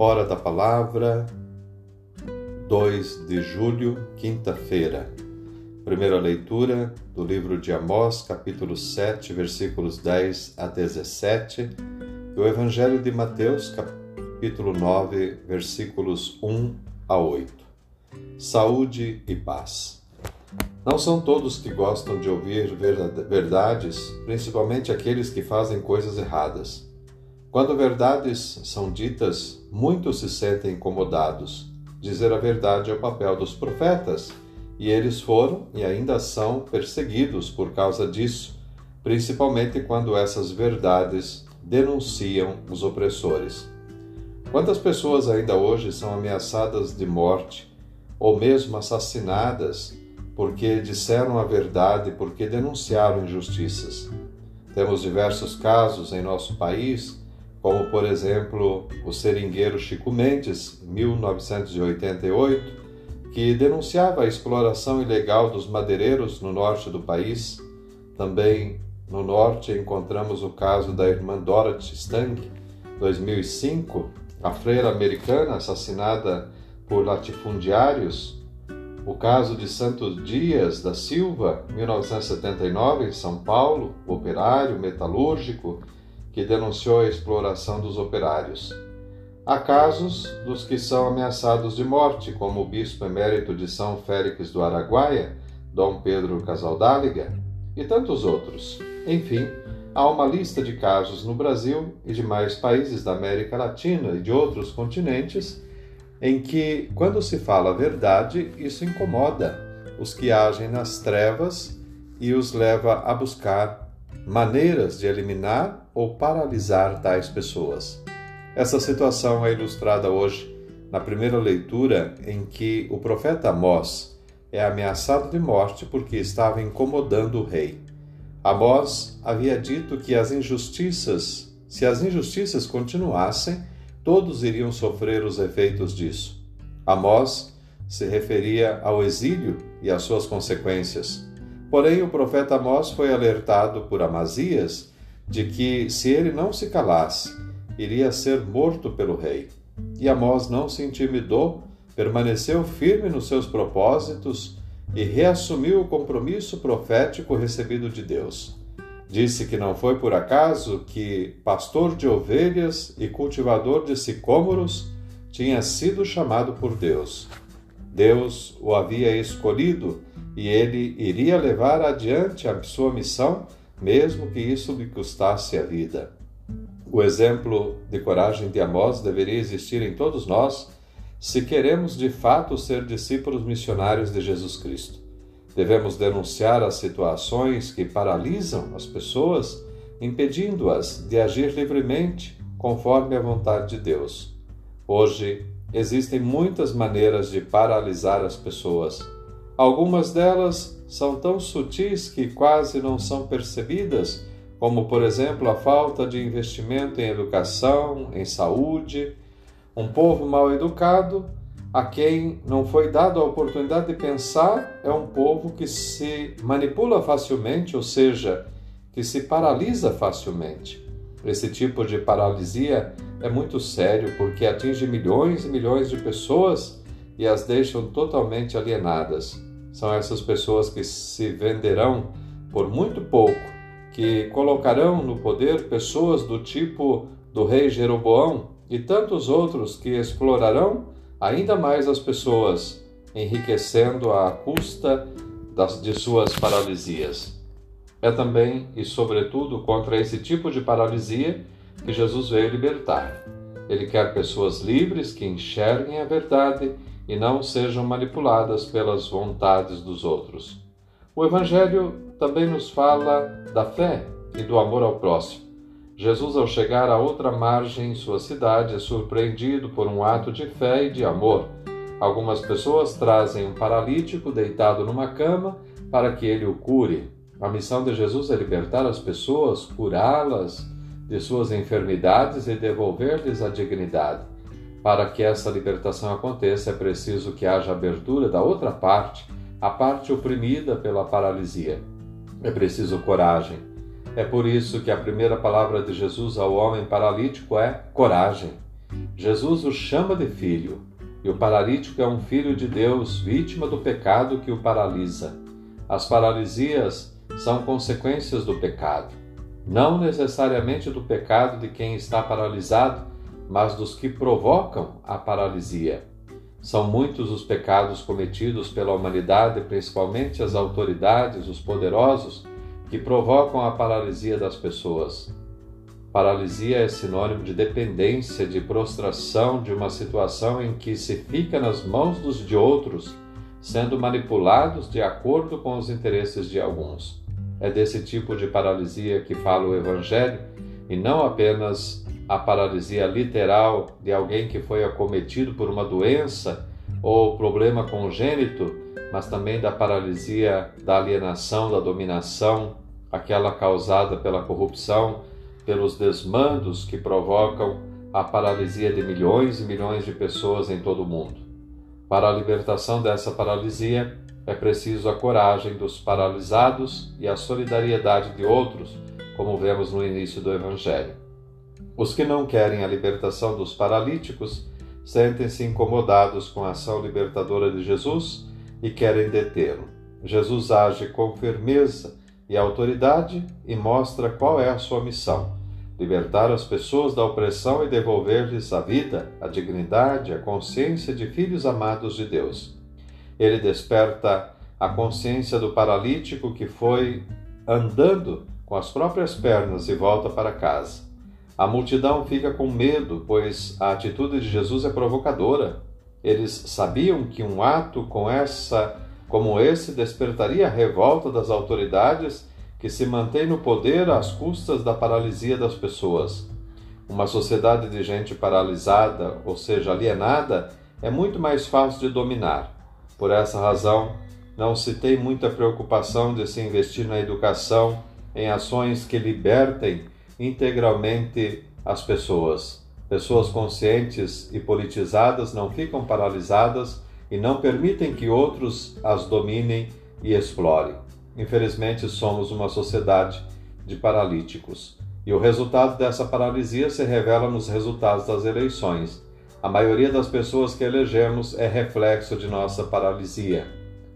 Hora da Palavra, 2 de julho, quinta-feira. Primeira leitura do livro de Amós, capítulo 7, versículos 10 a 17, e o Evangelho de Mateus, capítulo 9, versículos 1 a 8. Saúde e paz. Não são todos que gostam de ouvir verdades, principalmente aqueles que fazem coisas erradas. Quando verdades são ditas, muitos se sentem incomodados. Dizer a verdade é o papel dos profetas, e eles foram e ainda são perseguidos por causa disso, principalmente quando essas verdades denunciam os opressores. Quantas pessoas ainda hoje são ameaçadas de morte ou mesmo assassinadas porque disseram a verdade, porque denunciaram injustiças? Temos diversos casos em nosso país como por exemplo o seringueiro Chico Mendes, 1988, que denunciava a exploração ilegal dos madeireiros no norte do país. Também no norte encontramos o caso da irmã Dorothy Stang, 2005, a freira americana assassinada por latifundiários. O caso de Santos Dias da Silva, 1979, em São Paulo, operário metalúrgico que denunciou a exploração dos operários. Há casos dos que são ameaçados de morte, como o bispo emérito de São Félix do Araguaia, Dom Pedro Casaldáliga, e tantos outros. Enfim, há uma lista de casos no Brasil e demais países da América Latina e de outros continentes em que, quando se fala a verdade, isso incomoda os que agem nas trevas e os leva a buscar maneiras de eliminar ou paralisar tais pessoas. Essa situação é ilustrada hoje na primeira leitura em que o profeta Amós é ameaçado de morte porque estava incomodando o rei. Amós havia dito que as injustiças, se as injustiças continuassem, todos iriam sofrer os efeitos disso. Amós se referia ao exílio e às suas consequências. Porém, o profeta Amós foi alertado por Amazias de que, se ele não se calasse, iria ser morto pelo rei. E Amós não se intimidou, permaneceu firme nos seus propósitos e reassumiu o compromisso profético recebido de Deus. Disse que não foi por acaso que, pastor de ovelhas e cultivador de sicômoros, tinha sido chamado por Deus. Deus o havia escolhido e ele iria levar adiante a sua missão, mesmo que isso lhe custasse a vida. O exemplo de coragem de Amós deveria existir em todos nós se queremos de fato ser discípulos missionários de Jesus Cristo. Devemos denunciar as situações que paralisam as pessoas, impedindo-as de agir livremente conforme a vontade de Deus. Hoje, existem muitas maneiras de paralisar as pessoas Algumas delas são tão sutis que quase não são percebidas, como, por exemplo, a falta de investimento em educação, em saúde. Um povo mal educado, a quem não foi dada a oportunidade de pensar, é um povo que se manipula facilmente, ou seja, que se paralisa facilmente. Esse tipo de paralisia é muito sério porque atinge milhões e milhões de pessoas e as deixam totalmente alienadas. São essas pessoas que se venderão por muito pouco, que colocarão no poder pessoas do tipo do rei Jeroboão e tantos outros que explorarão ainda mais as pessoas, enriquecendo à custa das, de suas paralisias. É também e, sobretudo, contra esse tipo de paralisia que Jesus veio libertar. Ele quer pessoas livres que enxerguem a verdade e não sejam manipuladas pelas vontades dos outros. O Evangelho também nos fala da fé e do amor ao próximo. Jesus, ao chegar à outra margem em sua cidade, é surpreendido por um ato de fé e de amor. Algumas pessoas trazem um paralítico deitado numa cama para que ele o cure. A missão de Jesus é libertar as pessoas, curá-las de suas enfermidades e devolver-lhes a dignidade. Para que essa libertação aconteça, é preciso que haja abertura da outra parte, a parte oprimida pela paralisia. É preciso coragem. É por isso que a primeira palavra de Jesus ao homem paralítico é coragem. Jesus o chama de filho, e o paralítico é um filho de Deus, vítima do pecado que o paralisa. As paralisias são consequências do pecado, não necessariamente do pecado de quem está paralisado, mas dos que provocam a paralisia. São muitos os pecados cometidos pela humanidade, principalmente as autoridades, os poderosos, que provocam a paralisia das pessoas. Paralisia é sinônimo de dependência, de prostração, de uma situação em que se fica nas mãos dos de outros, sendo manipulados de acordo com os interesses de alguns. É desse tipo de paralisia que fala o Evangelho e não apenas a paralisia literal de alguém que foi acometido por uma doença ou problema congênito, mas também da paralisia da alienação, da dominação, aquela causada pela corrupção pelos desmandos que provocam a paralisia de milhões e milhões de pessoas em todo o mundo. Para a libertação dessa paralisia, é preciso a coragem dos paralisados e a solidariedade de outros, como vemos no início do Evangelho. Os que não querem a libertação dos paralíticos sentem-se incomodados com a ação libertadora de Jesus e querem detê-lo. Jesus age com firmeza e autoridade e mostra qual é a sua missão libertar as pessoas da opressão e devolver-lhes a vida, a dignidade, a consciência de filhos amados de Deus. Ele desperta a consciência do paralítico que foi andando com as próprias pernas e volta para casa. A multidão fica com medo, pois a atitude de Jesus é provocadora. Eles sabiam que um ato com essa, como esse despertaria a revolta das autoridades que se mantém no poder às custas da paralisia das pessoas. Uma sociedade de gente paralisada, ou seja, alienada, é muito mais fácil de dominar. Por essa razão, não se tem muita preocupação de se investir na educação, em ações que libertem integralmente as pessoas. Pessoas conscientes e politizadas não ficam paralisadas e não permitem que outros as dominem e explorem. Infelizmente, somos uma sociedade de paralíticos. E o resultado dessa paralisia se revela nos resultados das eleições. A maioria das pessoas que elegemos é reflexo de nossa paralisia.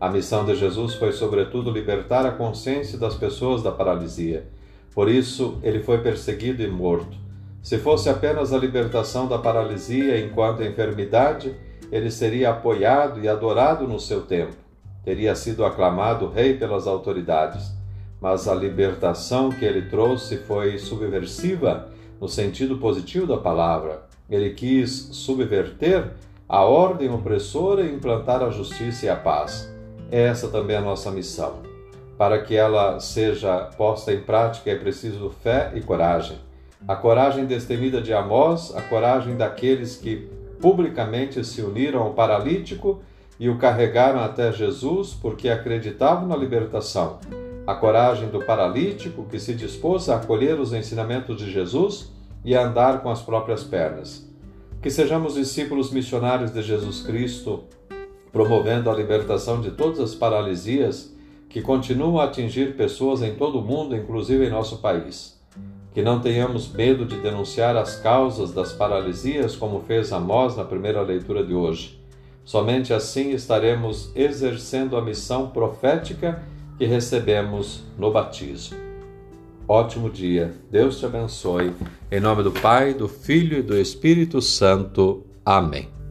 A missão de Jesus foi, sobretudo, libertar a consciência das pessoas da paralisia. Por isso, ele foi perseguido e morto. Se fosse apenas a libertação da paralisia enquanto enfermidade, ele seria apoiado e adorado no seu tempo teria sido aclamado rei pelas autoridades, mas a libertação que ele trouxe foi subversiva no sentido positivo da palavra. Ele quis subverter a ordem opressora e implantar a justiça e a paz. Essa também é a nossa missão. Para que ela seja posta em prática é preciso fé e coragem. A coragem destemida de Amós, a coragem daqueles que publicamente se uniram ao paralítico e o carregaram até Jesus porque acreditavam na libertação. A coragem do paralítico que se dispôs a acolher os ensinamentos de Jesus e a andar com as próprias pernas. Que sejamos discípulos missionários de Jesus Cristo, promovendo a libertação de todas as paralisias que continuam a atingir pessoas em todo o mundo, inclusive em nosso país. Que não tenhamos medo de denunciar as causas das paralisias, como fez Amós na primeira leitura de hoje Somente assim estaremos exercendo a missão profética que recebemos no batismo. Ótimo dia, Deus te abençoe. Em nome do Pai, do Filho e do Espírito Santo. Amém.